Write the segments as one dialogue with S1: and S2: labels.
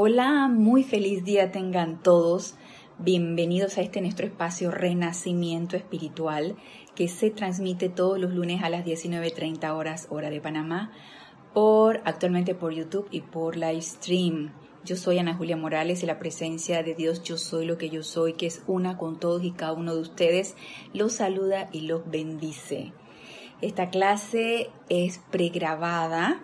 S1: Hola, muy feliz día tengan todos. Bienvenidos a este nuestro espacio Renacimiento Espiritual que se transmite todos los lunes a las 19.30 horas hora de Panamá por actualmente por YouTube y por live stream. Yo soy Ana Julia Morales y la presencia de Dios Yo Soy lo que yo soy, que es una con todos y cada uno de ustedes, los saluda y los bendice. Esta clase es pregrabada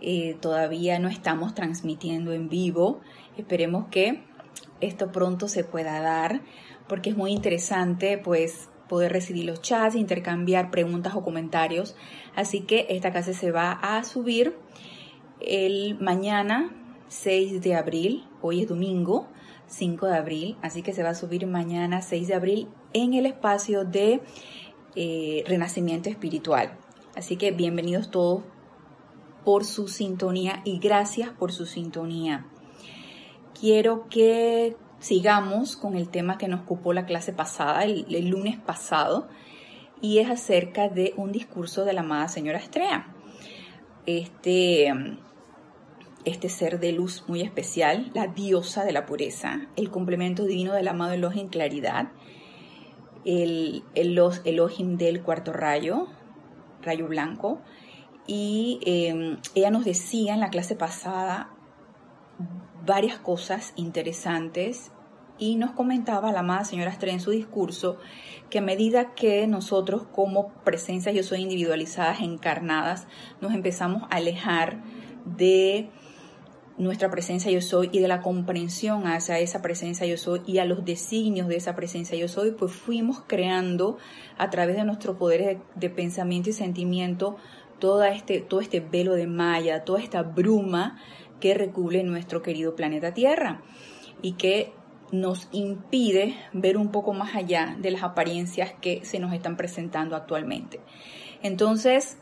S1: eh, todavía no estamos transmitiendo en vivo. Esperemos que esto pronto se pueda dar porque es muy interesante pues poder recibir los chats, intercambiar preguntas o comentarios. Así que esta clase se va a subir el mañana 6 de abril, hoy es domingo 5 de abril, así que se va a subir mañana 6 de abril en el espacio de eh, Renacimiento Espiritual. Así que bienvenidos todos por su sintonía y gracias por su sintonía. Quiero que sigamos con el tema que nos ocupó la clase pasada, el, lunes pasado, y es acerca de un discurso de la amada señora Estrella. Este, este ser de luz muy especial, la diosa de la pureza, el complemento divino del amado Elohim claridad, el, el Elohim del cuarto rayo, rayo blanco, y em, ella nos decía en la clase pasada varias cosas interesantes y nos comentaba la amada señora Estrella en su discurso que a medida que nosotros como presencias yo soy individualizadas, encarnadas, nos empezamos a alejar de nuestra presencia yo soy y de la comprensión hacia esa presencia yo soy y a los designios de esa presencia yo soy, pues fuimos creando a través de nuestros poderes de pensamiento y sentimiento este, todo este velo de malla, toda esta bruma que recubre nuestro querido planeta Tierra y que nos impide ver un poco más allá de las apariencias que se nos están presentando actualmente. Entonces,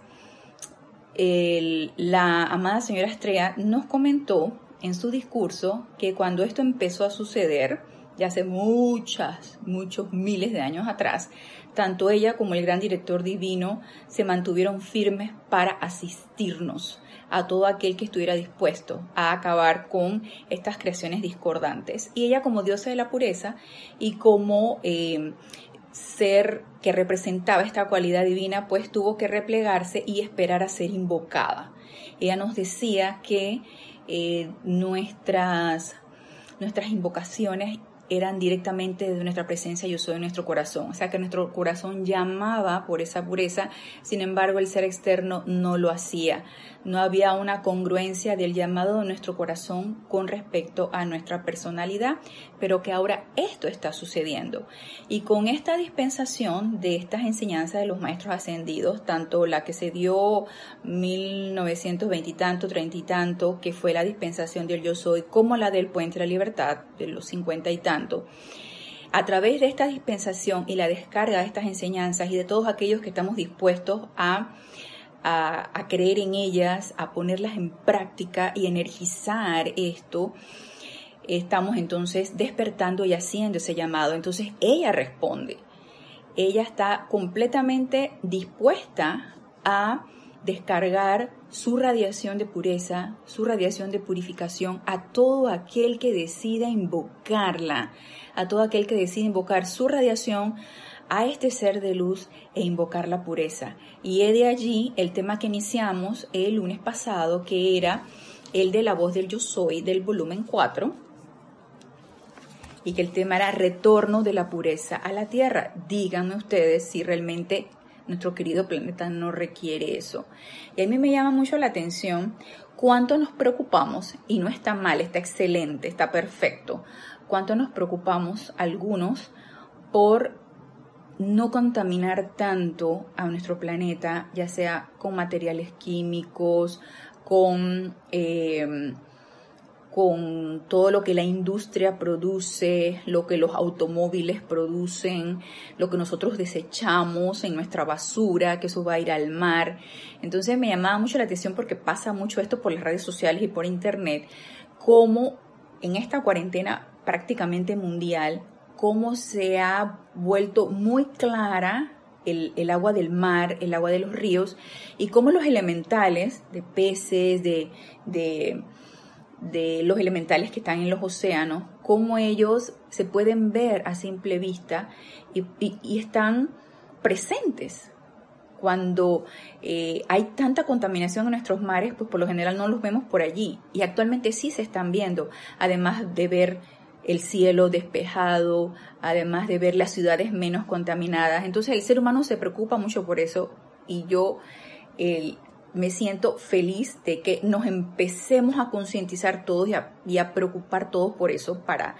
S1: la amada señora Estrella nos comentó en su discurso que cuando esto empezó a suceder, ya hace muchas, muchos miles de años atrás, tanto ella como el gran director divino se mantuvieron firmes para asistirnos a todo aquel que estuviera dispuesto a acabar con estas creaciones discordantes. Y ella como diosa de la pureza y como eh, ser que representaba esta cualidad divina, pues tuvo que replegarse y esperar a ser invocada. Ella nos decía que eh, nuestras, nuestras invocaciones eran directamente de nuestra presencia, yo soy de nuestro corazón. O sea que nuestro corazón llamaba por esa pureza, sin embargo el ser externo no lo hacía no había una congruencia del llamado de nuestro corazón con respecto a nuestra personalidad, pero que ahora esto está sucediendo. Y con esta dispensación de estas enseñanzas de los maestros ascendidos, tanto la que se dio 1920 y tanto, 30 y tanto, que fue la dispensación del yo soy, como la del puente de la libertad de los 50 y tanto, a través de esta dispensación y la descarga de estas enseñanzas y de todos aquellos que estamos dispuestos a a, creer en ellas, a ponerlas en práctica y energizar esto, estamos entonces despertando y haciendo ese llamado. Entonces ella responde. Ella está completamente dispuesta a descargar su radiación de pureza, su radiación de purificación a todo aquel que decida invocarla, a todo aquel que decida invocar su radiación a este ser de luz e invocar la pureza. Y he de allí el tema que iniciamos el lunes pasado, que era el de la voz del yo soy del volumen 4, y que el tema era retorno de la pureza a la tierra. Díganme ustedes si realmente nuestro querido planeta no requiere eso. Y a mí me llama mucho la atención cuánto nos preocupamos, y no está mal, está excelente, está perfecto, cuánto nos preocupamos algunos por no contaminar tanto a nuestro planeta, ya sea con materiales químicos, con, em, con todo lo que la industria produce, lo que los automóviles producen, lo que nosotros desechamos en nuestra basura, que eso va a ir al mar. Entonces me llamaba mucho la atención porque pasa mucho esto por las redes sociales y por internet, como en esta cuarentena prácticamente mundial cómo se ha vuelto muy clara el, agua del mar, el agua de los ríos, y cómo los elementales de peces, de, los elementales que están en los océanos, cómo ellos se pueden ver a simple vista y, están presentes. Cuando eh, hay tanta contaminación en nuestros mares, pues por lo general no los vemos por allí. Y actualmente sí se están viendo, además de ver el cielo despejado, además de ver las ciudades menos contaminadas. Entonces el ser humano se preocupa mucho por eso y yo me siento feliz de que nos empecemos a concientizar todos y a, preocupar todos por eso para,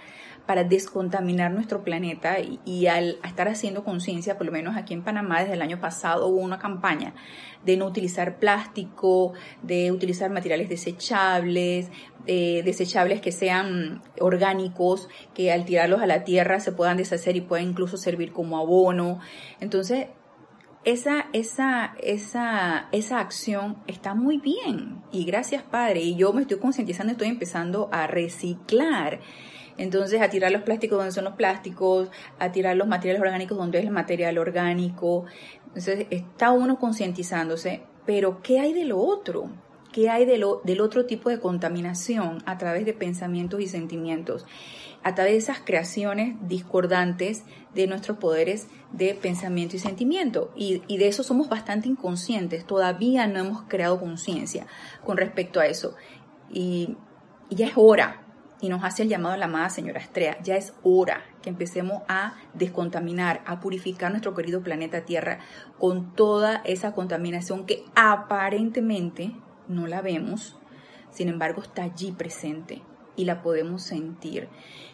S1: para descontaminar nuestro planeta y, al estar haciendo conciencia, por lo menos aquí en Panamá desde el año pasado hubo una campaña de no utilizar plástico, de utilizar materiales desechables, desechables que sean orgánicos, que al tirarlos a la tierra se puedan deshacer y puedan incluso servir como abono. Entonces, esa, esa, esa, esa acción está muy bien. Y gracias, Padre. Y yo me estoy concientizando, estoy empezando a reciclar. Entonces, a tirar los plásticos donde son los plásticos, a tirar los materiales orgánicos donde es el material orgánico. Entonces, está uno concientizándose. Pero, ¿qué hay de lo otro? ¿Qué hay de lo, del otro tipo de contaminación a través de pensamientos y sentimientos? a través de esas creaciones discordantes de nuestros poderes de pensamiento y sentimiento. Y, de eso somos bastante inconscientes, todavía no hemos creado conciencia con respecto a eso. Y, ya es hora, y nos hace el llamado a la amada señora Estrella, ya es hora que empecemos a descontaminar, a purificar nuestro querido planeta Tierra con toda esa contaminación que aparentemente no la vemos, sin embargo está allí presente y la podemos sentir.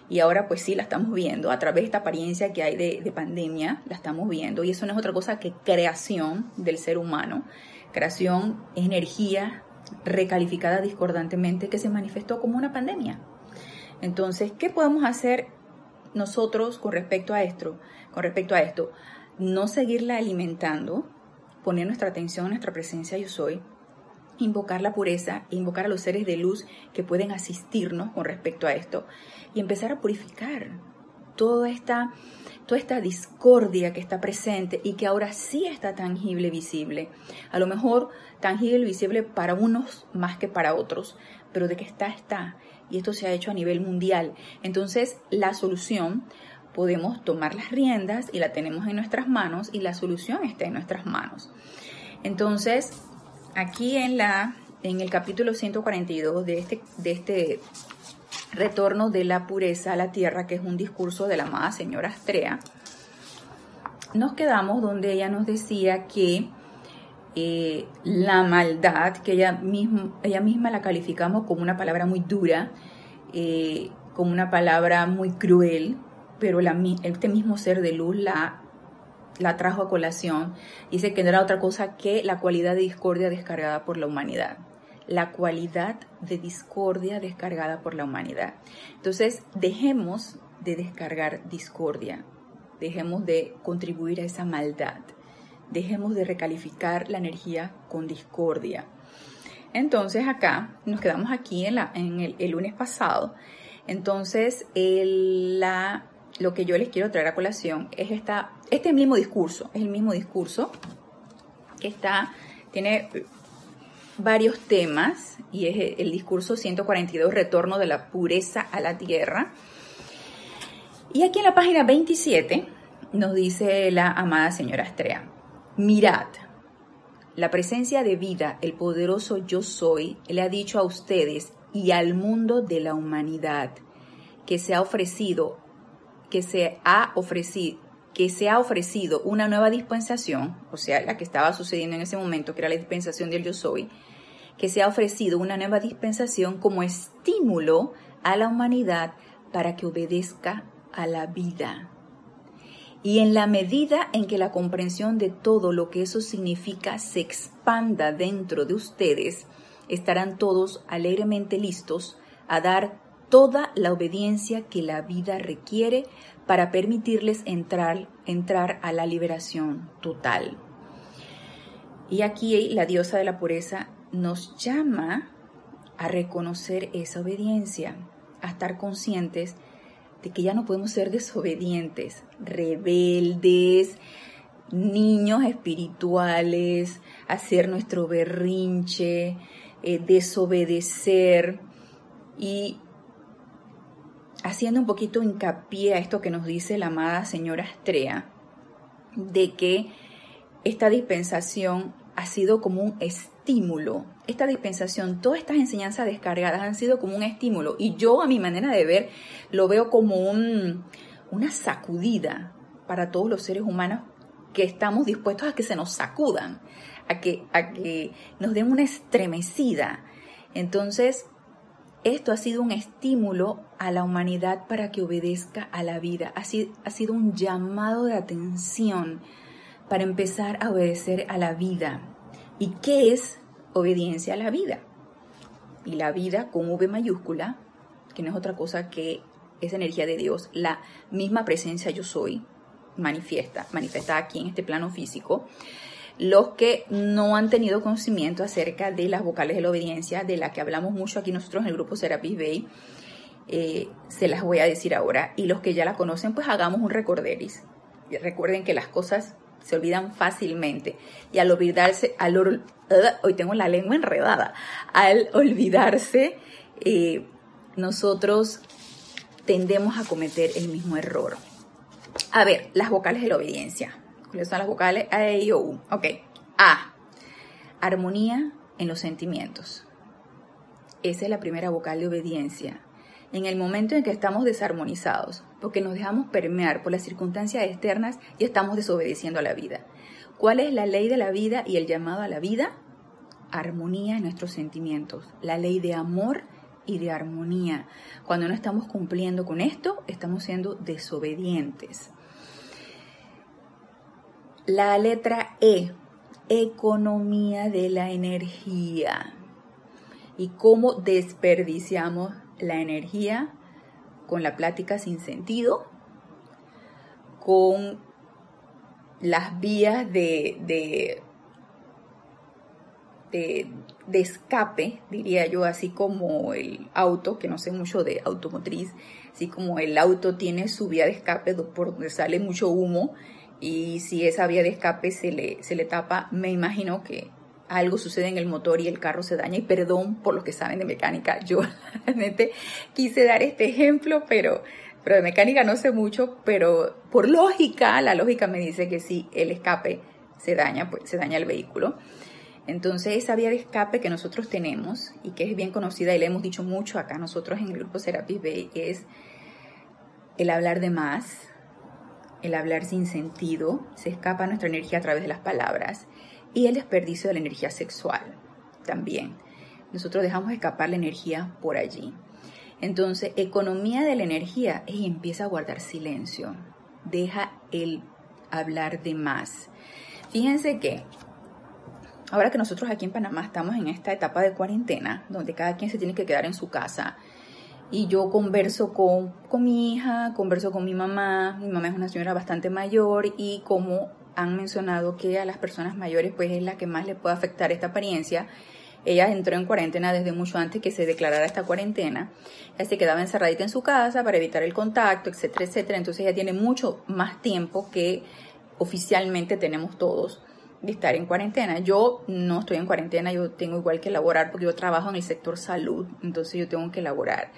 S1: Y ahora pues sí la estamos viendo a través de esta apariencia que hay de, pandemia, la estamos viendo. Y eso no es otra cosa que creación del ser humano. Creación energía recalificada discordantemente que se manifestó como una pandemia. Entonces, ¿qué podemos hacer nosotros con respecto a esto? Con respecto a esto, no seguirla alimentando, poner nuestra atención en nuestra presencia yo soy, invocar la pureza, invocar a los seres de luz que pueden asistirnos con respecto a esto y empezar a purificar toda esta, toda esta discordia que está presente y que ahora sí está tangible, visible. A lo mejor tangible, visible para unos más que para otros, pero de que está, está. Y esto se ha hecho a nivel mundial. Entonces, la solución, podemos tomar las riendas y la tenemos en nuestras manos y la solución está en nuestras manos. Entonces, aquí en, la, en el capítulo 142 de este, de este retorno de la pureza a la tierra, que es un discurso de la amada señora Astrea, nos quedamos donde ella nos decía que eh, la maldad, que ella, mismo, ella misma la calificamos como una palabra muy dura, eh, como una palabra muy cruel, pero la, este mismo ser de luz la la trajo a colación, dice que no era otra cosa que la cualidad de discordia descargada por la humanidad. La cualidad de discordia descargada por la humanidad. Entonces, dejemos de descargar discordia, dejemos de contribuir a esa maldad, dejemos de recalificar la energía con discordia. Entonces, acá nos quedamos aquí en, la, en el, lunes pasado. Entonces, la lo que yo les quiero traer a colación es esta, este mismo discurso, es el mismo discurso que está, tiene varios temas y es el discurso 142, retorno de la pureza a la tierra. Y aquí en la página 27 nos dice la amada señora Astrea, mirad, la presencia de vida, el poderoso yo soy, le ha dicho a ustedes y al mundo de la humanidad que se ha ofrecido que se ha ofrecido que se ha ofrecido una nueva dispensación, o sea, la que estaba sucediendo en ese momento, que era la dispensación del yo soy, que se ha ofrecido una nueva dispensación como estímulo a la humanidad para que obedezca a la vida. Y en la medida en que la comprensión de todo lo que eso significa se expanda dentro de ustedes, estarán todos alegremente listos a dar toda la obediencia que la vida requiere para permitirles entrar, entrar a la liberación total. Y aquí la diosa de la pureza nos llama a reconocer esa obediencia, a estar conscientes de que ya no podemos ser desobedientes, rebeldes, niños espirituales, hacer nuestro berrinche, eh, desobedecer, Y haciendo un poquito hincapié a esto que nos dice la amada señora Astrea, de que esta dispensación ha sido como un estímulo. Esta dispensación, todas estas enseñanzas descargadas han sido como un estímulo. Y yo, a mi manera de ver, lo veo como un, una sacudida para todos los seres humanos que estamos dispuestos a que se nos sacudan, a que, a que nos den una estremecida. Entonces, esto ha sido un estímulo a la humanidad para que obedezca a la vida. Ha sido, ha sido un llamado de atención para empezar a obedecer a la vida. ¿Y qué es obediencia a la vida? Y la vida con V mayúscula, que no es otra cosa que esa energía de Dios, la misma presencia yo soy, manifiesta, manifestada aquí en este plano físico. Los que no han tenido conocimiento acerca de las vocales de la obediencia, de la que hablamos mucho aquí nosotros en el grupo Serapis Bay, eh, se las voy a decir ahora. Y los que ya la conocen, pues hagamos un recorderis. Recuerden que las cosas se olvidan fácilmente. Y al olvidarse, al hoy tengo la lengua enredada, al olvidarse, eh, nosotros tendemos a cometer el mismo error. A ver, las vocales de la obediencia. ¿Cuáles son las vocales? A, E, I, O, U. Ok. A. Armonía en los sentimientos. Esa es la primera vocal de obediencia. En el momento en que estamos desarmonizados, porque nos dejamos permear por las circunstancias externas y estamos desobedeciendo a la vida. ¿Cuál es la ley de la vida y el llamado a la vida? Armonía en nuestros sentimientos, la ley de amor y de armonía. Cuando no estamos cumpliendo con esto, estamos siendo desobedientes. La letra E, economía de la energía. Y cómo desperdiciamos la energía con la plática sin sentido, con las vías de, de, de, escape, diría yo, así como el auto, que no sé mucho de automotriz, así como el auto tiene su vía de escape por donde sale mucho humo y si esa vía de escape se le, se le tapa, me imagino que algo sucede en el motor y el carro se daña. Y perdón por los que saben de mecánica, yo realmente quise dar este ejemplo, pero, pero de mecánica no sé mucho, pero por lógica, la lógica me dice que si el escape se daña, pues se daña el vehículo. Entonces esa vía de escape que nosotros tenemos y que es bien conocida y le hemos dicho mucho acá nosotros en el grupo Serapis Bay es el hablar de más, el hablar sin sentido, se escapa nuestra energía a través de las palabras y el desperdicio de la energía sexual también. Nosotros dejamos escapar la energía por allí. Entonces, economía de la energía y empieza a guardar silencio. Deja el hablar de más. Fíjense que ahora que nosotros aquí en Panamá estamos en esta etapa de cuarentena, donde cada quien se tiene que quedar en su casa, y yo converso con, con mi hija, converso con mi mamá, mi mamá es una señora bastante mayor y como han mencionado que a las personas mayores pues es la que más le puede afectar esta apariencia. Ella entró en cuarentena desde mucho antes que se declarara esta cuarentena. Ella se quedaba encerradita en su casa para evitar el contacto, etcétera, etcétera. Entonces ella tiene mucho más tiempo que oficialmente tenemos todos de estar en cuarentena. Yo no estoy en cuarentena, yo tengo igual que elaborar porque yo trabajo en el sector salud, entonces yo tengo que elaborar.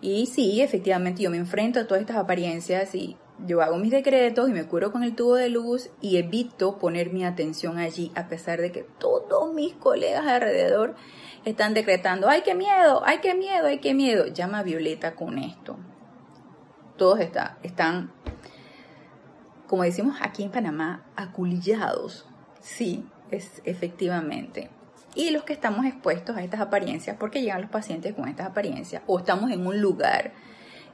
S1: Y sí, efectivamente yo me enfrento a todas estas apariencias y yo hago mis decretos y me curo con el tubo de luz y evito poner mi atención allí a pesar de que todos mis colegas alrededor están decretando, ay, qué miedo, ay, qué miedo, ay, qué miedo. Llama a Violeta con esto. Todos está, están, como decimos aquí en Panamá, aculillados. Sí, es efectivamente. Y los que estamos expuestos a estas apariencias, porque llegan los pacientes con estas apariencias, o estamos en un lugar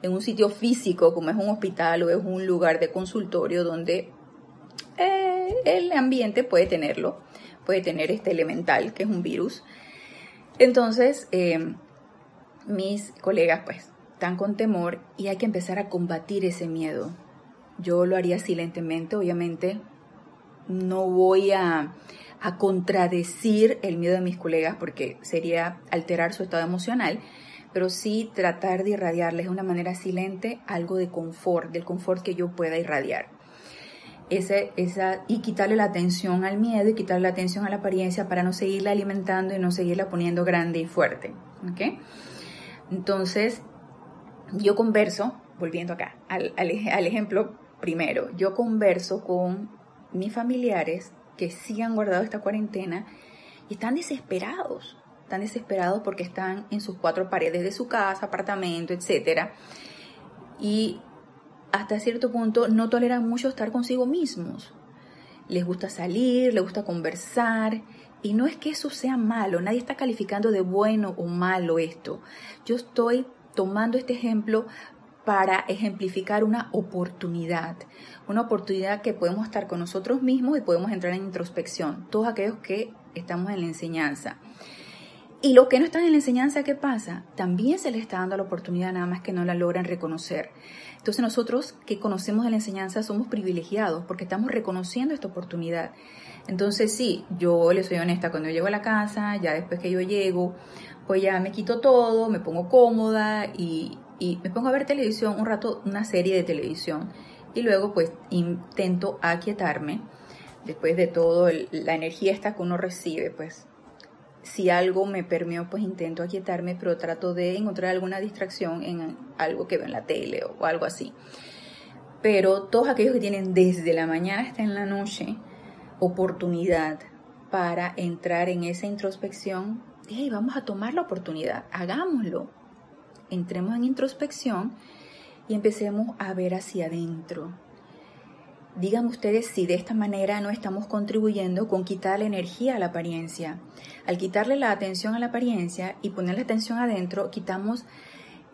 S1: en un sitio físico como es un hospital o es un lugar de consultorio donde eh, el ambiente puede tenerlo, puede tener este elemental que es un virus. Entonces, eh, mis colegas pues están con temor y hay que empezar a combatir ese miedo. Yo lo haría silentemente, obviamente no voy a, a contradecir el miedo de mis colegas porque sería alterar su estado emocional, pero sí tratar de irradiarles de una manera silente algo de confort, del confort que yo pueda irradiar. Ese, esa, y quitarle la atención al miedo y quitarle la atención a la apariencia para no seguirla alimentando y no seguirla poniendo grande y fuerte. Entonces, yo converso, volviendo acá al, al, al ejemplo primero, yo converso con mis familiares que sí han guardado esta cuarentena y están desesperados, están desesperados porque están en sus cuatro paredes de su casa, apartamento, etcétera, y hasta cierto punto no toleran mucho estar consigo mismos. Les gusta salir, les gusta conversar, y no es que eso sea malo, nadie está calificando de bueno o malo esto. Yo estoy tomando este ejemplo para ejemplificar una oportunidad, una oportunidad que podemos estar con nosotros mismos y podemos entrar en introspección, todos aquellos que estamos en la enseñanza. Y los que no están en la enseñanza, ¿qué pasa? También se les está dando la oportunidad, nada más que no la logran reconocer. Entonces nosotros que conocemos de la enseñanza somos privilegiados porque estamos reconociendo esta oportunidad. Entonces sí, yo le soy honesta, cuando yo llego a la casa, ya después que yo llego, pues ya me quito todo, me pongo cómoda y, y me pongo a ver televisión, un rato, una serie de televisión. Y luego pues intento aquietarme después de todo la energía esta que uno recibe, pues si algo me permeó, pues intento aquietarme, pero trato de encontrar alguna distracción en algo que veo en la tele o algo así. Pero todos aquellos que tienen desde la mañana hasta en la noche oportunidad para entrar en esa introspección, hey, vamos a tomar la oportunidad, hagámoslo. Entremos en introspección y empecemos a ver hacia adentro, Digan ustedes si de esta manera no estamos contribuyendo con quitarle energía a la apariencia. Al quitarle la atención a la apariencia y ponerle atención adentro, quitamos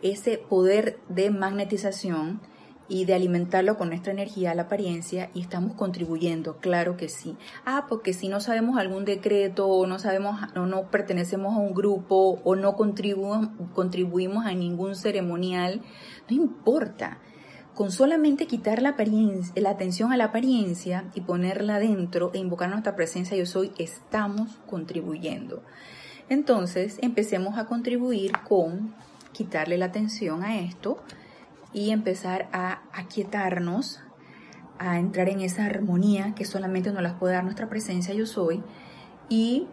S1: ese poder de magnetización y de alimentarlo con nuestra energía a la apariencia y estamos contribuyendo, claro que sí. Ah, porque si no sabemos algún decreto o no sabemos o no pertenecemos a un grupo o no contribuimos, contribuimos a ningún ceremonial, no importa con solamente quitar la, la atención a la apariencia y ponerla dentro e invocar nuestra presencia yo soy, estamos contribuyendo. Entonces, empecemos a contribuir con quitarle la atención a esto y empezar a aquietarnos, a entrar en esa armonía que solamente nos las puede dar nuestra presencia yo soy y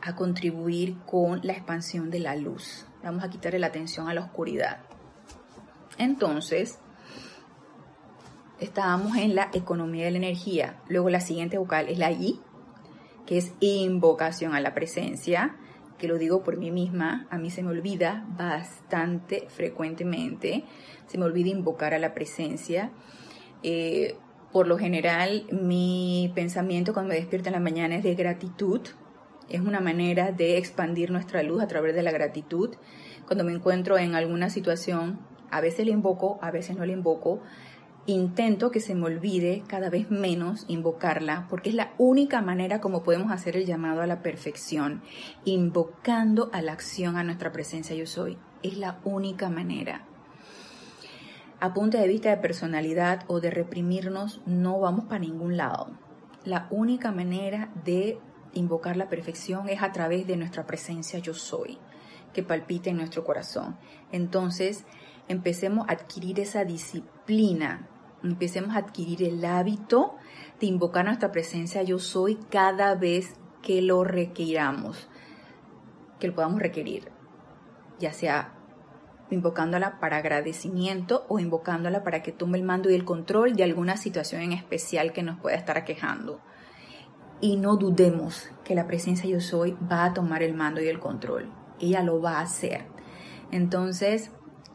S1: a contribuir con la expansión de la luz. Vamos a quitarle la atención a la oscuridad. Entonces, estábamos en la economía de la energía. Luego la siguiente vocal es la I, que es invocación a la presencia, que lo digo por mí misma, a mí se me olvida bastante frecuentemente, se me olvida invocar a la presencia. Eh, por lo general, mi pensamiento cuando me despierto en la mañana es de gratitud, es una manera de expandir nuestra luz a través de la gratitud. Cuando me encuentro en alguna situación, a veces le invoco, a veces no le invoco, intento que se me olvide cada vez menos invocarla, porque es la única manera como podemos hacer el llamado a la perfección, invocando a la acción a nuestra presencia yo soy. Es la única manera. A punto de vista de personalidad o de reprimirnos, no vamos para ningún lado. La única manera de invocar la perfección es a través de nuestra presencia yo soy, que palpita en nuestro corazón. Entonces, empecemos a adquirir esa disciplina empecemos a adquirir el hábito de invocar nuestra presencia yo soy cada vez que lo requiramos, que lo podamos requerir, ya sea invocándola para agradecimiento o invocándola para que tome el mando y el control de alguna situación en especial que nos pueda estar aquejando. Y no dudemos que la presencia yo soy va a tomar el mando y el control. Ella lo va a hacer. Entonces,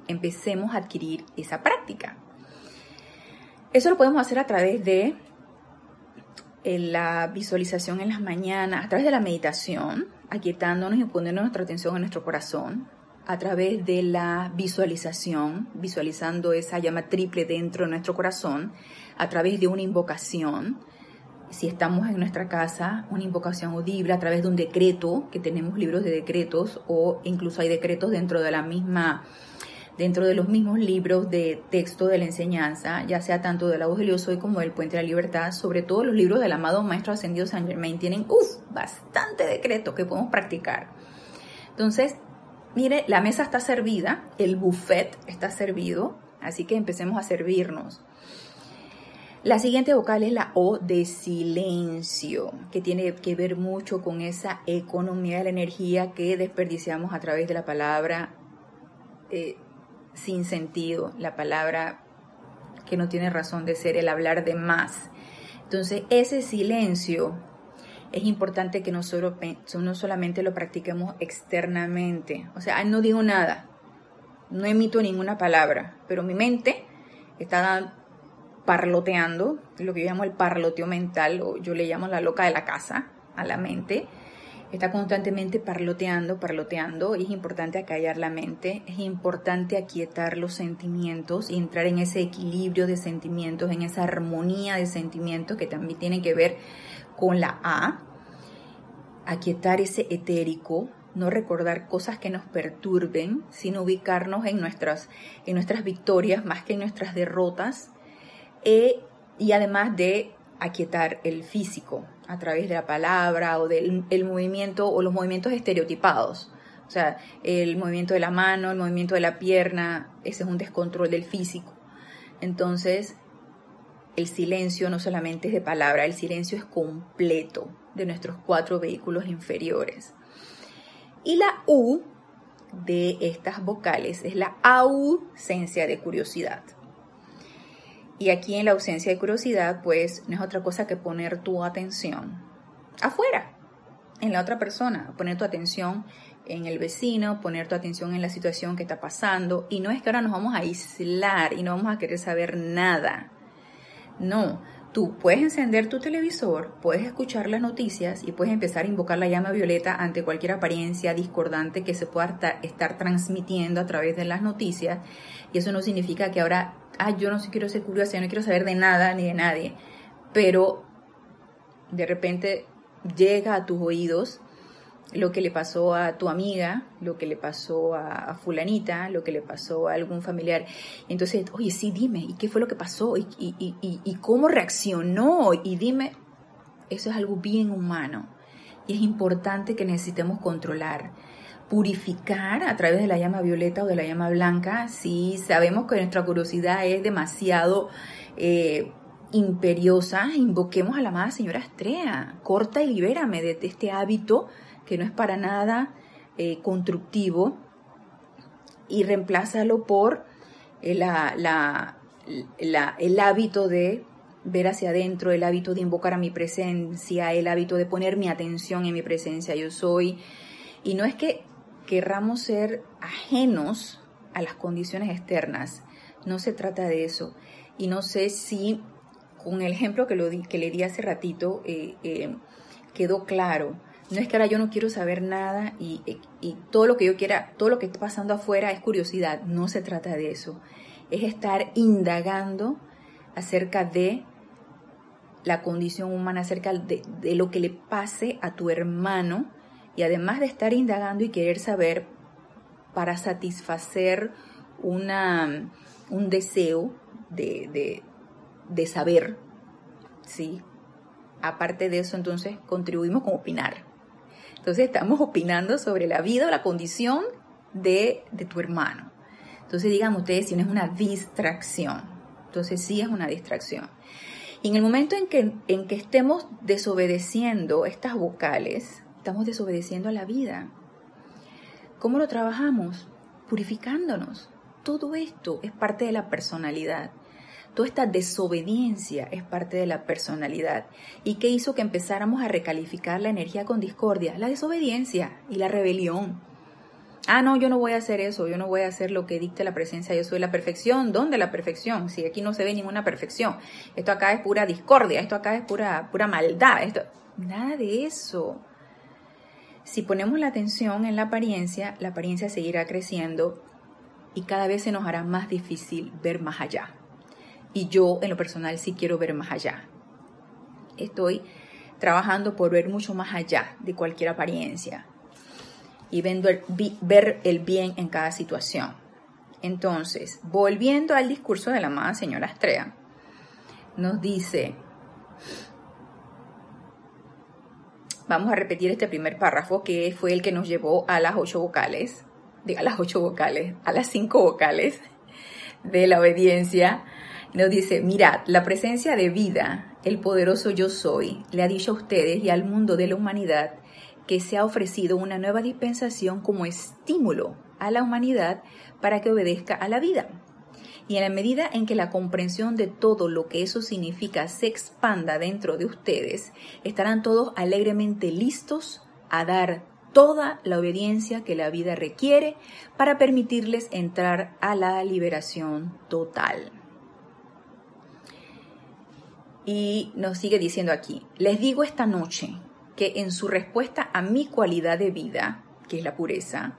S1: empecemos a adquirir esa práctica. Eso lo podemos hacer a través de eh, la visualización en las mañanas, a través de la meditación, aquietándonos y poniendo nuestra atención en nuestro corazón, a través de la visualización, visualizando esa llama triple dentro de nuestro corazón, a través de una invocación, si estamos en nuestra casa, una invocación audible a través de un decreto, que tenemos libros de decretos o incluso hay decretos dentro de la misma dentro de los mismos libros de texto de la enseñanza, ya sea tanto de la voz de Dios hoy como del Puente de la Libertad, sobre todo los libros del amado Maestro Ascendido San Germain, tienen uf, bastante decreto que podemos practicar. Entonces, mire, la mesa está servida, el buffet está servido, así que empecemos a servirnos. La siguiente vocal es la O de silencio, que tiene que ver mucho con esa economía de la energía que desperdiciamos a través de la palabra eh, sin sentido, la palabra que no tiene razón de ser, el hablar de más. Entonces, ese silencio es importante que nosotros no solamente lo practiquemos externamente. O sea, no digo nada, no emito ninguna palabra, pero mi mente está parloteando, lo que yo llamo el parloteo mental, o yo le llamo la loca de la casa a la mente, está constantemente parloteando, parloteando, y es importante acallar la mente, es importante aquietar los sentimientos y entrar en ese equilibrio de sentimientos, en esa armonía de sentimientos que también tiene que ver con la A, aquietar ese etérico, no recordar cosas que nos perturben, sino ubicarnos en nuestras, en nuestras victorias más que en nuestras derrotas, e, y además de aquietar el físico a través de la palabra o del el movimiento o los movimientos estereotipados. O sea, el movimiento de la mano, el movimiento de la pierna, ese es un descontrol del físico. Entonces, el silencio no solamente es de palabra, el silencio es completo de nuestros cuatro vehículos inferiores. Y la U de estas vocales es la ausencia de curiosidad. Y aquí en la ausencia de curiosidad, pues no es otra cosa que poner tu atención afuera, en la otra persona, poner tu atención en el vecino, poner tu atención en la situación que está pasando. Y no es que ahora nos vamos a aislar y no vamos a querer saber nada. No, tú puedes encender tu televisor, puedes escuchar las noticias y puedes empezar a invocar la llama violeta ante cualquier apariencia discordante que se pueda estar transmitiendo a través de las noticias. Y eso no significa que ahora ah, yo no quiero ser curiosa, yo no quiero saber de nada ni de nadie, pero de repente llega a tus oídos lo que le pasó a tu amiga, lo que le pasó a, fulanita, lo que le pasó a algún familiar. Entonces, oye, sí, dime, ¿y qué fue lo que pasó? ¿Y, y, y, y cómo reaccionó? Y dime, eso es algo bien humano. Y es importante que necesitemos controlar purificar a través de la llama violeta o de la llama blanca si sabemos que nuestra curiosidad es demasiado eh, imperiosa, invoquemos a la amada señora Estrella, corta y libérame de, este hábito que no es para nada eh, constructivo y reemplázalo por eh, el hábito de ver hacia adentro, el hábito de invocar a mi presencia, el hábito de poner mi atención en mi presencia. Yo soy, y no es que querramos ser ajenos a las condiciones externas. No se trata de eso. Y no sé si con el ejemplo que, lo que le di hace ratito eh, quedó claro. No es que ahora yo no quiero saber nada y, y, todo lo que yo quiera, todo lo que está pasando afuera es curiosidad. No se trata de eso. Es estar indagando acerca de la condición humana, acerca de, de lo que le pase a tu hermano y además de estar indagando y querer saber para satisfacer una, un deseo de, de, saber, ¿sí? Aparte de eso, entonces contribuimos con opinar. Entonces estamos opinando sobre la vida o la condición de, de tu hermano. Entonces digan ustedes si no es una distracción. Entonces sí es una distracción. Y en el momento en que, en que estemos desobedeciendo estas vocales, Estamos desobedeciendo a la vida. ¿Cómo lo trabajamos? Purificándonos. Todo esto es parte de la personalidad. Toda esta desobediencia es parte de la personalidad. ¿Y qué hizo que empezáramos a recalificar la energía con discordia? La desobediencia y la rebelión. Ah, no, yo no voy a hacer eso, yo no voy a hacer lo que dicte la presencia, yo soy la perfección. ¿Dónde la perfección? Si aquí no se ve ninguna perfección. Esto acá es pura discordia, esto acá es pura, pura maldad. Esto... Nada de eso. Si ponemos la atención en la apariencia, la apariencia seguirá creciendo y cada vez se nos hará más difícil ver más allá. Y yo en lo personal sí quiero ver más allá. Estoy trabajando por ver mucho más allá de cualquier apariencia y ver el bien en cada situación. Entonces, volviendo al discurso de la amada señora Estrella, nos dice, Vamos a repetir este primer párrafo que fue el que nos llevó a las ocho vocales, a las ocho vocales, a las cinco vocales de la obediencia. Nos dice, mirad, la presencia de vida, el poderoso yo soy, le ha dicho a ustedes y al mundo de la humanidad que se ha ofrecido una nueva dispensación como estímulo a la humanidad para que obedezca a la vida. Y en la medida en que la comprensión de todo lo que eso significa se expanda dentro de ustedes, estarán todos alegremente listos a dar toda la obediencia que la vida requiere para permitirles entrar a la liberación total. Y nos sigue diciendo aquí, les digo esta noche que en su respuesta a mi cualidad de vida, que es la pureza,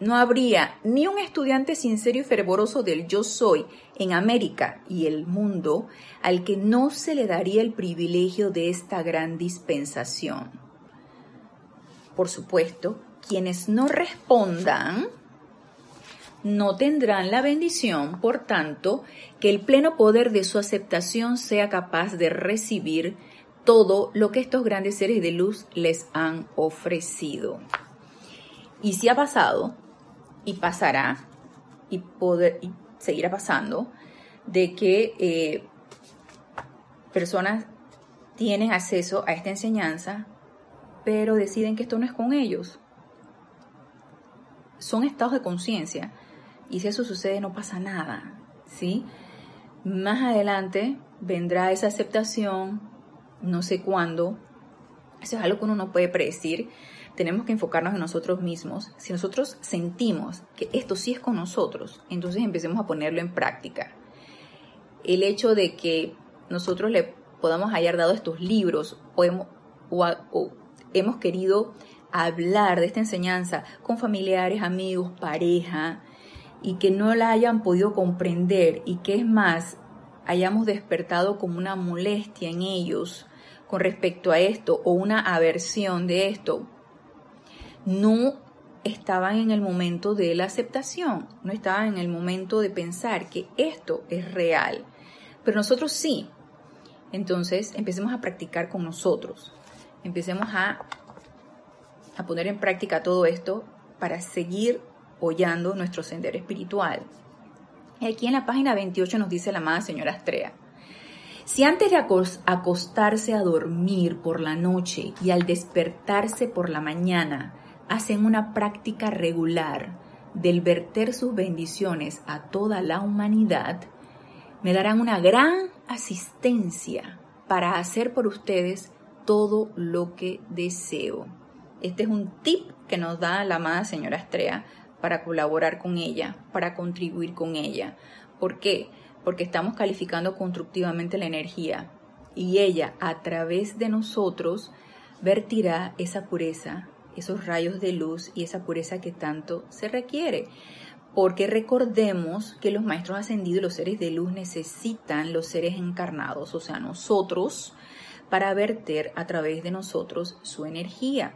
S1: no habría ni un estudiante sincero y fervoroso del yo soy en América y el mundo al que no se le daría el privilegio de esta gran dispensación. Por supuesto, quienes no respondan no tendrán la bendición, por tanto, que el pleno poder de su aceptación sea capaz de recibir todo lo que estos grandes seres de luz les han ofrecido. Y si ha pasado, y pasará, y, poder, seguirá pasando, de que eh, personas tienen acceso a esta enseñanza, pero deciden que esto no es con ellos. Son estados de conciencia y si eso sucede no pasa nada, ¿sí? Más adelante vendrá esa aceptación, no sé cuándo, eso es algo que uno no puede predecir, tenemos que enfocarnos en nosotros mismos. Si nosotros sentimos que esto sí es con nosotros, entonces empecemos a ponerlo en práctica. El hecho de que nosotros le podamos haber dado estos libros o hemos querido hablar de esta enseñanza con familiares, amigos, pareja, y que no la hayan podido comprender y que es más, hayamos despertado como una molestia en ellos con respecto a esto o una aversión de esto, no estaban en el momento de la aceptación, no estaban en el momento de pensar que esto es real. Pero nosotros sí. Entonces empecemos a practicar con nosotros. Empecemos a, a poner en práctica todo esto para seguir apoyando nuestro sendero espiritual. Aquí en la página 28 nos dice la amada señora Astrea, si antes de acostarse a dormir por la noche y al despertarse por la mañana hacen una práctica regular del verter sus bendiciones a toda la humanidad, me darán una gran asistencia para hacer por ustedes todo lo que deseo. Este es un tip que nos da la amada señora Astrea para colaborar con ella, para contribuir con ella. ¿Por qué? Porque estamos calificando constructivamente la energía y ella a través de nosotros vertirá esa pureza, esos rayos de luz y esa pureza que tanto se requiere. Porque recordemos que los maestros ascendidos y los seres de luz necesitan los seres encarnados, o sea, nosotros, para verter a través de nosotros su energía.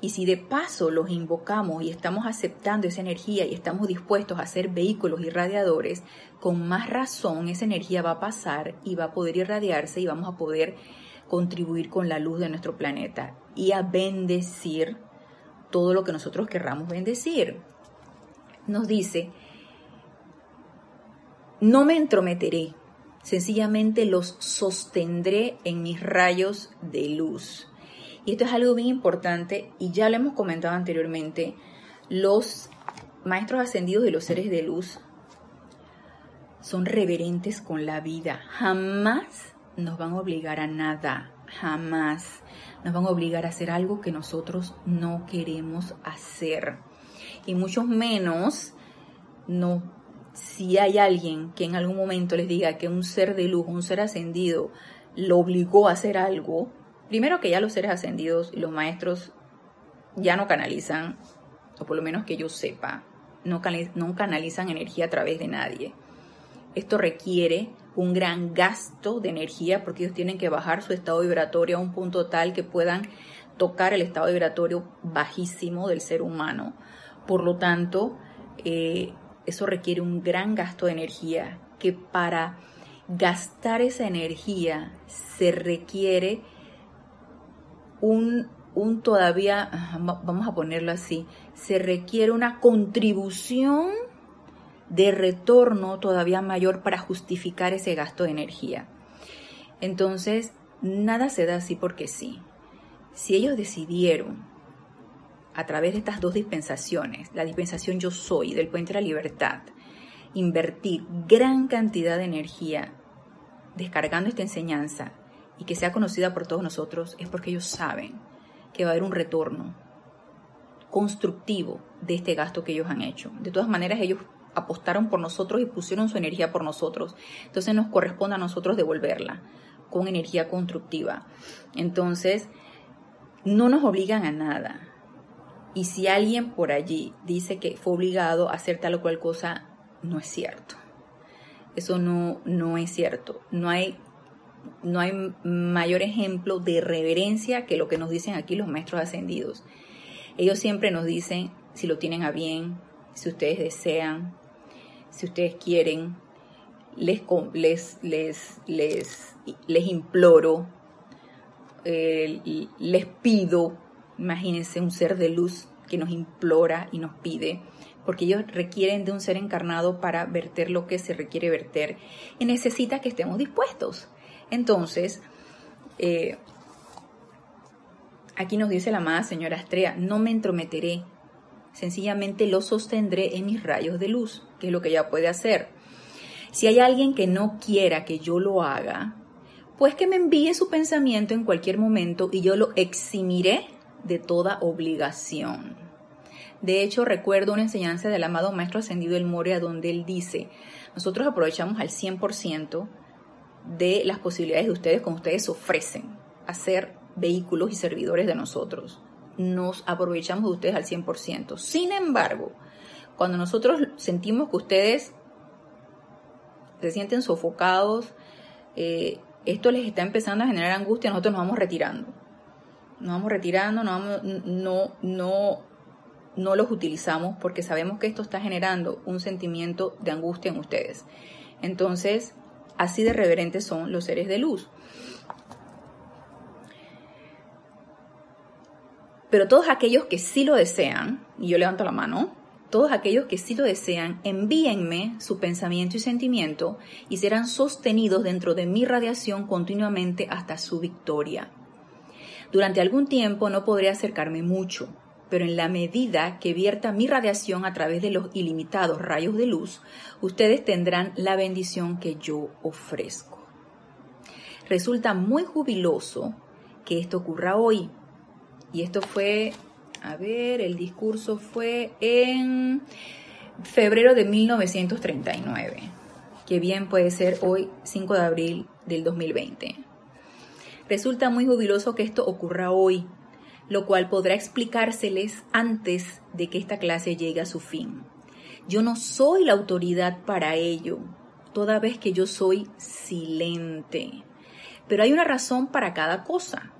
S1: Y si de paso los invocamos y estamos aceptando esa energía y estamos dispuestos a ser vehículos irradiadores, con más razón esa energía va a pasar y va a poder irradiarse y vamos a poder contribuir con la luz de nuestro planeta y a bendecir todo lo que nosotros querramos bendecir. Nos dice, no me entrometeré, sencillamente los sostendré en mis rayos de luz. Y esto es algo bien importante y ya lo hemos comentado anteriormente. Los maestros ascendidos de los seres de luz son reverentes con la vida. Jamás nos van a obligar a nada. Jamás nos van a obligar a hacer algo que nosotros no queremos hacer. Y mucho menos no si hay alguien que en algún momento les diga que un ser de luz, un ser ascendido, lo obligó a hacer algo, Primero que ya los seres ascendidos y los maestros ya no canalizan, o por lo menos que yo sepa, no, canalizan energía a través de nadie. Esto requiere un gran gasto de energía porque ellos tienen que bajar su estado vibratorio a un punto tal que puedan tocar el estado vibratorio bajísimo del ser humano. Por lo tanto, eh, eso requiere un gran gasto de energía que para gastar esa energía se requiere un, un todavía, vamos a ponerlo así, se requiere una contribución de retorno todavía mayor para justificar ese gasto de energía. Entonces, nada se da así porque sí. si ellos decidieron a través de estas dos dispensaciones, la dispensación yo soy del puente de la libertad, invertir gran cantidad de energía descargando esta enseñanza y que sea conocida por todos nosotros, es porque ellos saben que va a haber un retorno constructivo de este gasto que ellos han hecho. De todas maneras, ellos apostaron por nosotros y pusieron su energía por nosotros. Entonces nos corresponde a nosotros devolverla con energía constructiva. Entonces, no nos obligan a nada. Y si alguien por allí dice que fue obligado a hacer tal o cual cosa, no es cierto. Eso no, no es cierto. No hay, no hay mayor ejemplo de reverencia que lo que nos dicen aquí los maestros ascendidos. Ellos siempre nos dicen si lo tienen a bien, si ustedes desean, si ustedes quieren, les, les, les, les, imploro, eh, les pido, imagínense un ser de luz que nos implora y nos pide, porque ellos requieren de un ser encarnado para verter lo que se requiere verter y necesita que estemos dispuestos. Entonces, eh, aquí nos dice la amada señora Astrea, no me entrometeré, sencillamente lo sostendré en mis rayos de luz, que es lo que ella puede hacer. Si hay alguien que no quiera que yo lo haga, pues que me envíe su pensamiento en cualquier momento y yo lo eximiré de toda obligación. De hecho, recuerdo una enseñanza del amado Maestro Ascendido El Moria donde él dice, nosotros aprovechamos al 100% de las posibilidades de ustedes como ustedes ofrecen a ser vehículos y servidores de nosotros. Nos aprovechamos de ustedes al 100%. Sin embargo, cuando nosotros sentimos que ustedes se sienten sofocados, eh, esto les está empezando a generar angustia, nosotros nos vamos retirando. Nos vamos retirando, no, no, no no los utilizamos porque sabemos que esto está generando un sentimiento de angustia en ustedes. Entonces, así de reverentes son los seres de luz. Pero todos aquellos que sí lo desean, y yo levanto la mano, todos aquellos que sí lo desean, envíenme su pensamiento y sentimiento y serán sostenidos dentro de mi radiación continuamente hasta su victoria. Durante algún tiempo no podré acercarme mucho, pero en la medida que vierta mi radiación a través de los ilimitados rayos de luz, ustedes tendrán la bendición que yo ofrezco. Resulta muy jubiloso que esto ocurra hoy. Y esto fue, a ver, el discurso fue en febrero de 1939, que bien puede ser hoy 5 de abril del 2020. Resulta muy jubiloso que esto ocurra hoy, lo cual podrá explicárseles antes de que esta clase llegue a su fin. Yo no soy la autoridad para ello, toda vez que yo soy silente. Pero hay una razón para cada cosa.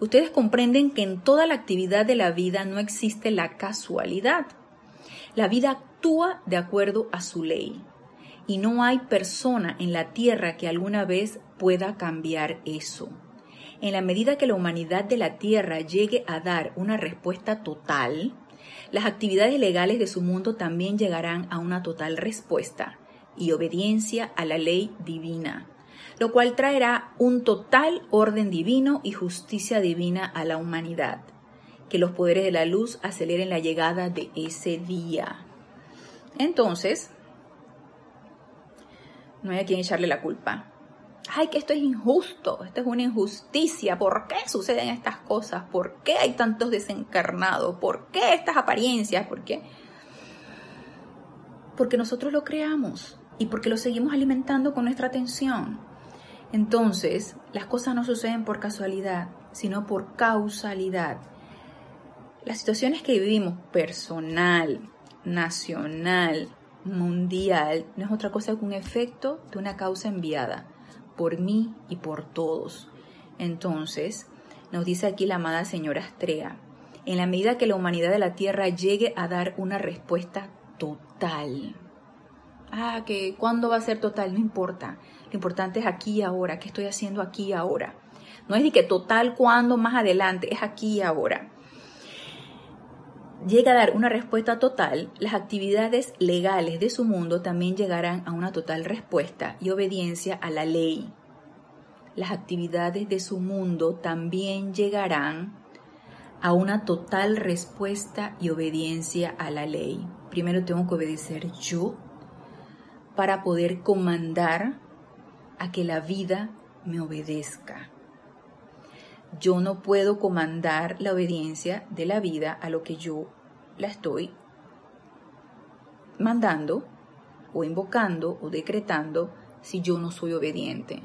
S1: Ustedes comprenden que en toda la actividad de la vida no existe la casualidad. La vida actúa de acuerdo a su ley. Y no hay persona en la tierra que alguna vez pueda cambiar eso en la medida que la humanidad de la Tierra llegue a dar una respuesta total, las actividades legales de su mundo también llegarán a una total respuesta y obediencia a la ley divina, lo cual traerá un total orden divino y justicia divina a la humanidad. Que los poderes de la luz aceleren la llegada de ese día. Entonces, no hay a quien echarle la culpa ay, que esto es injusto, esto es una injusticia, ¿por qué suceden estas cosas? ¿Por qué hay tantos desencarnados? ¿Por qué estas apariencias? ¿Por qué? Porque nosotros lo creamos y porque lo seguimos alimentando con nuestra atención. Entonces, las cosas no suceden por casualidad, sino por causalidad. Las situaciones que vivimos personal, nacional, mundial, no es otra cosa que un efecto de una causa enviada por mí y por todos. Entonces, nos dice aquí la amada señora Astrea, en la medida que la humanidad de la Tierra llegue a dar una respuesta total. Ah, que cuándo va a ser total, no importa. Lo importante es aquí y ahora, qué estoy haciendo aquí y ahora. No es de que total cuándo más adelante, es aquí y ahora llega a dar una respuesta total, las actividades legales de su mundo también llegarán a una total respuesta y obediencia a la ley. Las actividades de su mundo también llegarán a una total respuesta y obediencia a la ley. Primero tengo que obedecer yo para poder comandar a que la vida me obedezca. Yo no puedo comandar la obediencia de la vida a lo que yo la estoy mandando o invocando o decretando si yo no soy obediente.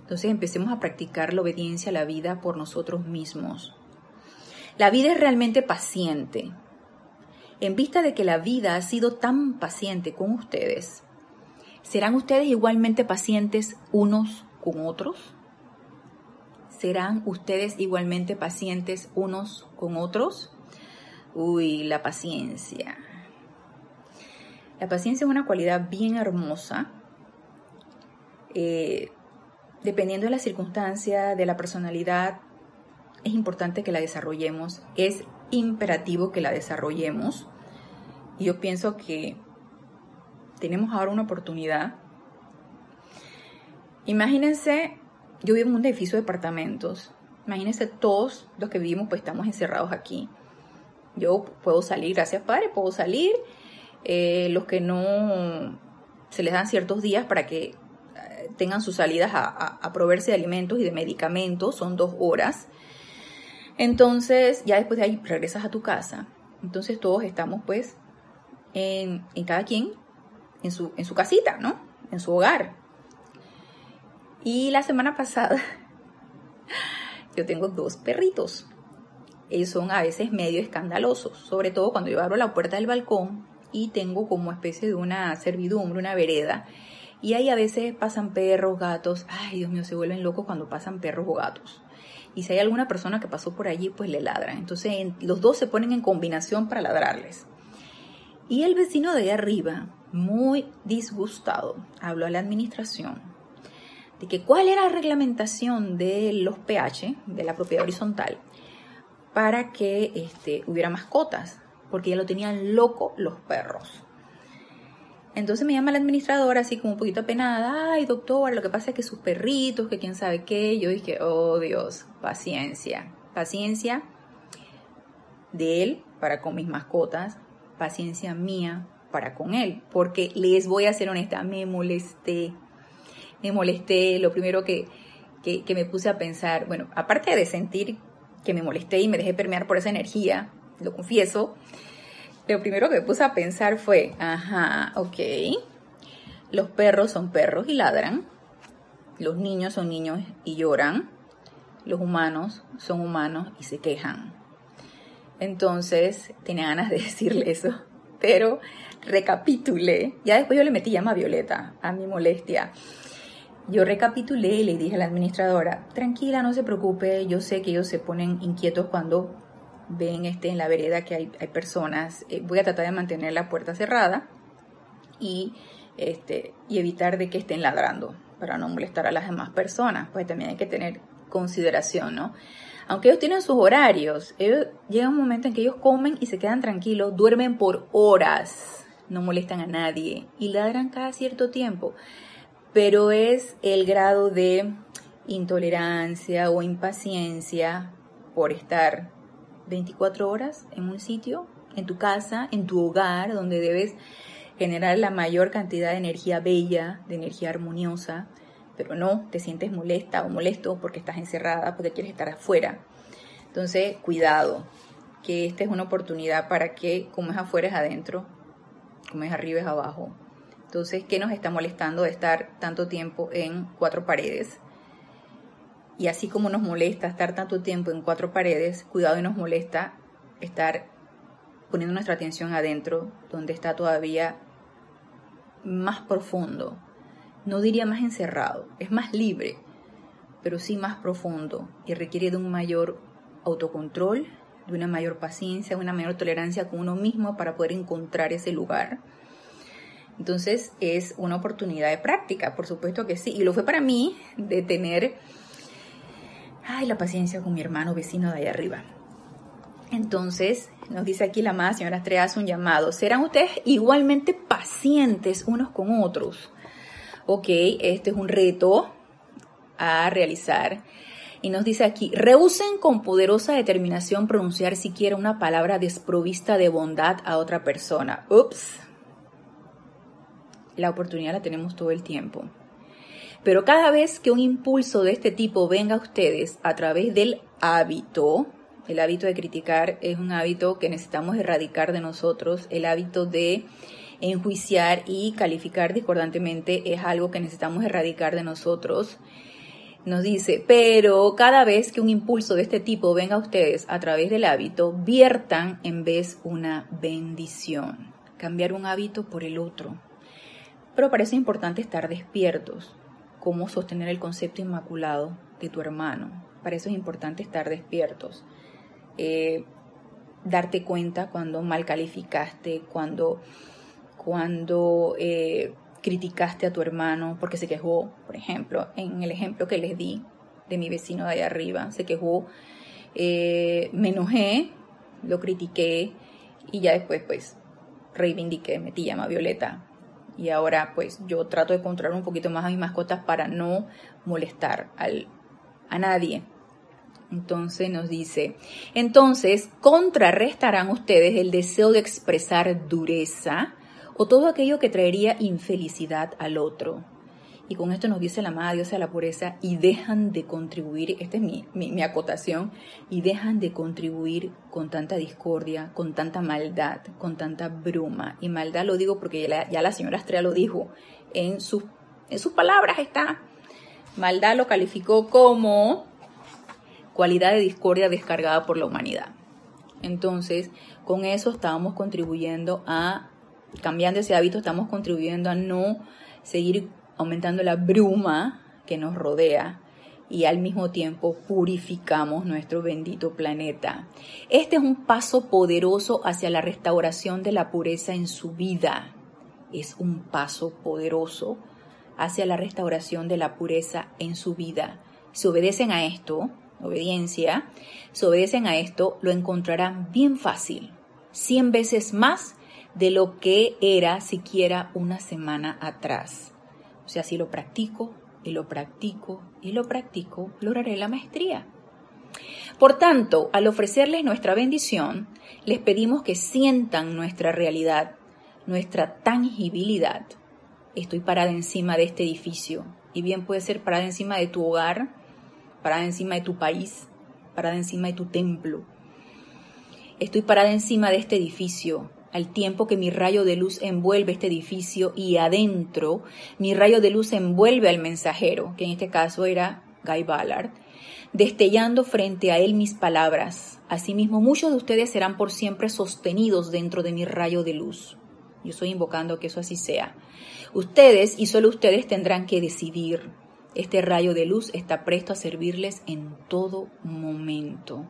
S1: Entonces empecemos a practicar la obediencia a la vida por nosotros mismos. La vida es realmente paciente. En vista de que la vida ha sido tan paciente con ustedes, ¿serán ustedes igualmente pacientes unos con otros? ¿Serán ustedes igualmente pacientes unos con otros? Uy, la paciencia. La paciencia es una cualidad bien hermosa. Eh, dependiendo de la circunstancia, de la personalidad, es importante que la desarrollemos. Es imperativo que la desarrollemos. Y yo pienso que tenemos ahora una oportunidad. Imagínense yo vivo en un edificio de apartamentos. Imagínense todos los que vivimos, pues estamos encerrados aquí. Yo puedo salir, gracias Padre, puedo salir. Eh, los que no se les dan ciertos días para que eh, tengan sus salidas a, a, proveerse de alimentos y de medicamentos, son dos horas. Entonces, ya después de ahí regresas a tu casa. Entonces todos estamos pues en, en cada quien en su, en su casita, ¿no? En su hogar. Y la semana pasada yo tengo dos perritos. Ellos son a veces medio escandalosos, sobre todo cuando yo abro la puerta del balcón y tengo como especie de una servidumbre, una vereda. Y ahí a veces pasan perros, gatos. Ay, Dios mío, se vuelven locos cuando pasan perros o gatos. Y si hay alguna persona que pasó por allí, pues le ladran. Entonces los dos se ponen en combinación para ladrarles. Y el vecino de ahí arriba, muy disgustado, habló a la administración de que cuál era la reglamentación de los pH, de la propiedad horizontal, para que este, hubiera mascotas, porque ya lo tenían loco los perros. Entonces me llama la administradora así como un poquito apenada, ay doctora, lo que pasa es que sus perritos, que quién sabe qué, yo dije, oh Dios, paciencia, paciencia de él para con mis mascotas, paciencia mía para con él, porque les voy a ser honesta, me molesté me molesté, lo primero que, que, me puse a pensar, bueno, aparte de sentir que me molesté y me dejé permear por esa energía, lo confieso, lo primero que me puse a pensar fue, ajá, ok, los perros son perros y ladran, los niños son niños y lloran, los humanos son humanos y se quejan. Entonces tenía ganas de decirle eso, pero recapitulé. Ya después yo le metí llama violeta a mi molestia. Yo recapitulé y le dije a la administradora, tranquila, no se preocupe, yo sé que ellos se ponen inquietos cuando ven este, en la vereda que hay, personas. Eh, voy a tratar de mantener la puerta cerrada y, este, y evitar de que estén ladrando para no molestar a las demás personas. Pues también hay que tener consideración, ¿no? Aunque ellos tienen sus horarios, ellos, llega un momento en que ellos comen y se quedan tranquilos, duermen por horas, no molestan a nadie y ladran cada cierto tiempo pero es el grado de intolerancia o impaciencia por estar 24 horas en un sitio, en tu casa, en tu hogar, donde debes generar la mayor cantidad de energía bella, de energía armoniosa, pero no te sientes molesta o molesto porque estás encerrada, porque quieres estar afuera. Entonces, cuidado, que esta es una oportunidad para que como es afuera es adentro, como es arriba es abajo. Entonces, ¿qué nos está molestando de estar tanto tiempo en cuatro paredes? Y así como nos molesta estar tanto tiempo en cuatro paredes, cuidado y nos molesta estar poniendo nuestra atención adentro, donde está todavía más profundo. No diría más encerrado, es más libre, pero sí más profundo y requiere de un mayor autocontrol, de una mayor paciencia, una mayor tolerancia con uno mismo para poder encontrar ese lugar entonces es una oportunidad de práctica, por supuesto que sí. Y lo fue para mí de tener, ay, la paciencia con mi hermano vecino de ahí arriba. Entonces, nos dice aquí la más, señora Estrella, hace un llamado. ¿Serán ustedes igualmente pacientes unos con otros? Ok, este es un reto a realizar. Y nos dice aquí, rehúsen con poderosa determinación pronunciar siquiera una palabra desprovista de bondad a otra persona. Ups. La oportunidad la tenemos todo el tiempo. Pero cada vez que un impulso de este tipo venga a ustedes a través del hábito, el hábito de criticar es un hábito que necesitamos erradicar de nosotros, el hábito de enjuiciar y calificar discordantemente es algo que necesitamos erradicar de nosotros. Nos dice, pero cada vez que un impulso de este tipo venga a ustedes a través del hábito, viertan en vez una bendición. Cambiar un hábito por el otro. Pero parece importante estar despiertos. Cómo sostener el concepto inmaculado de tu hermano. Para eso es importante estar despiertos. Eh, darte cuenta cuando mal calificaste, cuando, cuando eh, criticaste a tu hermano porque se quejó, por ejemplo, en el ejemplo que les di de mi vecino de ahí arriba, se quejó, eh, me enojé, lo critiqué y ya después pues reivindiqué, metí llama violeta. Y ahora pues yo trato de controlar un poquito más a mis mascotas para no molestar al, a nadie. Entonces nos dice, entonces contrarrestarán ustedes el deseo de expresar dureza o todo aquello que traería infelicidad al otro. Y con esto nos dice la Madre Diosa la pureza y dejan de contribuir, esta es mi, mi, acotación, y dejan de contribuir con tanta discordia, con tanta maldad, con tanta bruma. Y maldad lo digo porque ya la, señora Estrella lo dijo, en, sus en sus palabras está. Maldad lo calificó como cualidad de discordia descargada por la humanidad. Entonces, con eso estábamos contribuyendo a cambiando ese hábito estamos contribuyendo a no seguir aumentando la bruma que nos rodea y al mismo tiempo purificamos nuestro bendito planeta. Este es un paso poderoso hacia la restauración de la pureza en su vida. Es un paso poderoso hacia la restauración de la pureza en su vida. Si obedecen a esto, obediencia, si obedecen a esto, lo encontrarán bien fácil, cien veces más de lo que era siquiera una semana atrás. O sea, si lo practico y lo practico y lo practico, lograré la maestría. Por tanto, al ofrecerles nuestra bendición, les pedimos que sientan nuestra realidad, nuestra tangibilidad. Estoy parada encima de este edificio, y bien puede ser parada encima de tu hogar, parada encima de tu país, parada encima de tu templo. Estoy parada encima de este edificio, al tiempo que mi rayo de luz envuelve este edificio y adentro mi rayo de luz envuelve al mensajero, que en este caso era Guy Ballard, destellando frente a él mis palabras. Asimismo, muchos de ustedes serán por siempre sostenidos dentro de mi rayo de luz. Yo estoy invocando que eso así sea. Ustedes y solo ustedes tendrán que decidir. Este rayo de luz está presto a servirles en todo momento.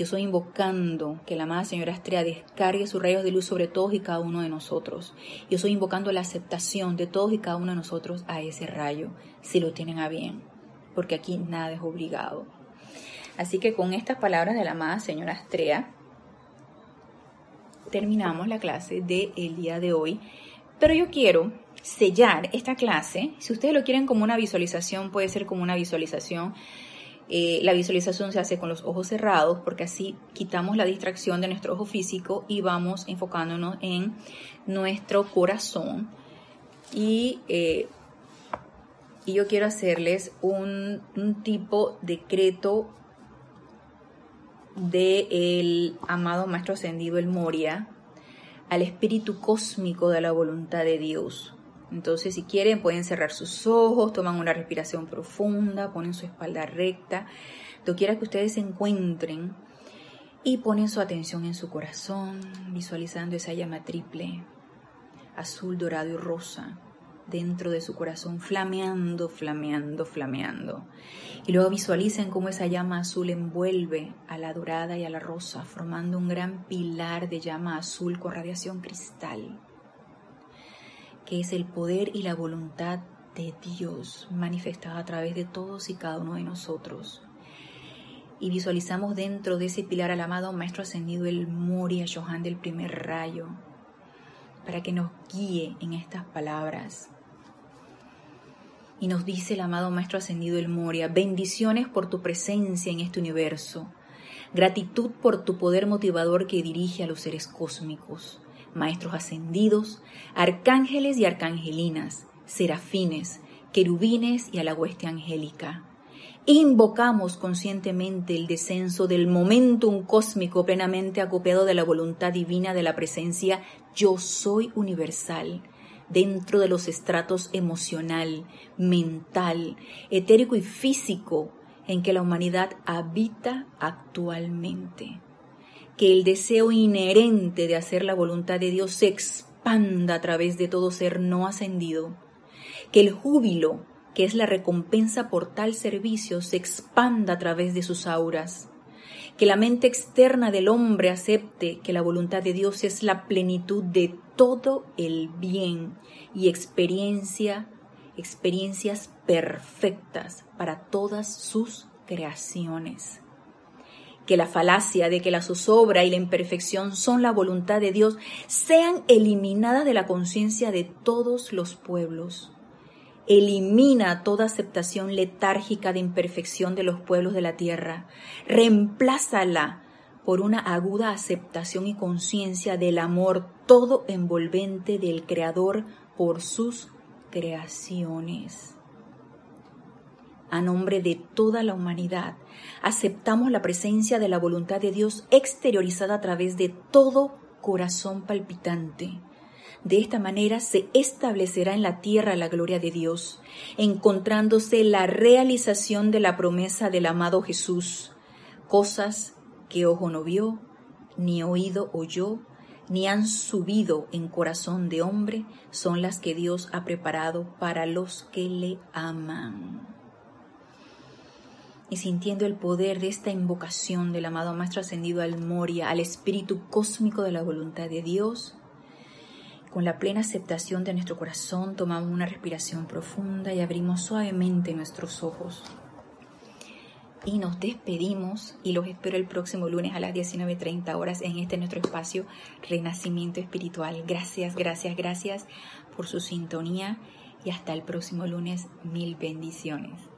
S1: Yo estoy invocando que la amada Señora Estrella descargue sus rayos de luz sobre todos y cada uno de nosotros. Yo estoy invocando la aceptación de todos y cada uno de nosotros a ese rayo, si lo tienen a bien, porque aquí nada es obligado. Así que con estas palabras de la amada Señora Estrella, terminamos la clase del el día de hoy. Pero yo quiero sellar esta clase. Si ustedes lo quieren como una visualización, puede ser como una visualización eh, la visualización se hace con los ojos cerrados porque así quitamos la distracción de nuestro ojo físico y vamos enfocándonos en nuestro corazón. Y, eh, yo quiero hacerles un, un tipo decreto del el amado Maestro Ascendido, el Moria, al espíritu cósmico de la voluntad de Dios. Entonces, si quieren, pueden cerrar sus ojos, toman una respiración profunda, ponen su espalda recta, quiera que ustedes se encuentren y ponen su atención en su corazón, visualizando esa llama triple, azul, dorado y rosa, dentro de su corazón, flameando, flameando, flameando. Y luego visualicen cómo esa llama azul envuelve a la dorada y a la rosa, formando un gran pilar de llama azul con radiación cristal que es el poder y la voluntad de Dios manifestada a través de todos y cada uno de nosotros. Y visualizamos dentro de ese pilar al amado Maestro Ascendido el Moria Johan del primer rayo, para que nos guíe en estas palabras. Y nos dice el amado Maestro Ascendido El Moria, bendiciones por tu presencia en este universo, gratitud por tu poder motivador que dirige a los seres cósmicos, maestros ascendidos, arcángeles y arcangelinas, serafines, querubines y a la hueste angélica. Invocamos conscientemente el descenso del momentum cósmico plenamente acopiado de la voluntad divina de la presencia yo soy universal dentro de los estratos emocional, mental, etérico y físico en que la humanidad habita actualmente. Que el deseo inherente de hacer la voluntad de Dios se expanda a través de todo ser no ascendido. Que el júbilo, que es la recompensa por tal servicio, se expanda a través de sus auras que la mente externa del hombre acepte que la voluntad de Dios es la plenitud de todo el bien y experiencia, experiencias perfectas para todas sus creaciones. Que la falacia de que la zozobra y la imperfección son la voluntad de Dios sean eliminadas de la conciencia de todos los pueblos Elimina toda aceptación letárgica de imperfección de los pueblos de la tierra. Reemplázala por una aguda aceptación y conciencia del amor todo envolvente del Creador por sus creaciones. A nombre de toda la humanidad, aceptamos la presencia de la voluntad de Dios exteriorizada a través de todo corazón palpitante. De esta manera se establecerá en la tierra la gloria de Dios, encontrándose la realización de la promesa del amado Jesús, cosas que ojo no vio, ni oído oyó, ni han subido en corazón de hombre, son las que Dios ha preparado para los que le aman. Y sintiendo el poder de esta invocación del amado Maestro Ascendido al Moria, al Espíritu Cósmico de la voluntad de Dios, con la plena aceptación de nuestro corazón, tomamos una respiración profunda y abrimos suavemente nuestros ojos. Y nos despedimos y los espero el próximo lunes a las 19.30 horas en este nuestro espacio Renacimiento Espiritual. Gracias, gracias, gracias por su sintonía y hasta el próximo lunes. Mil bendiciones.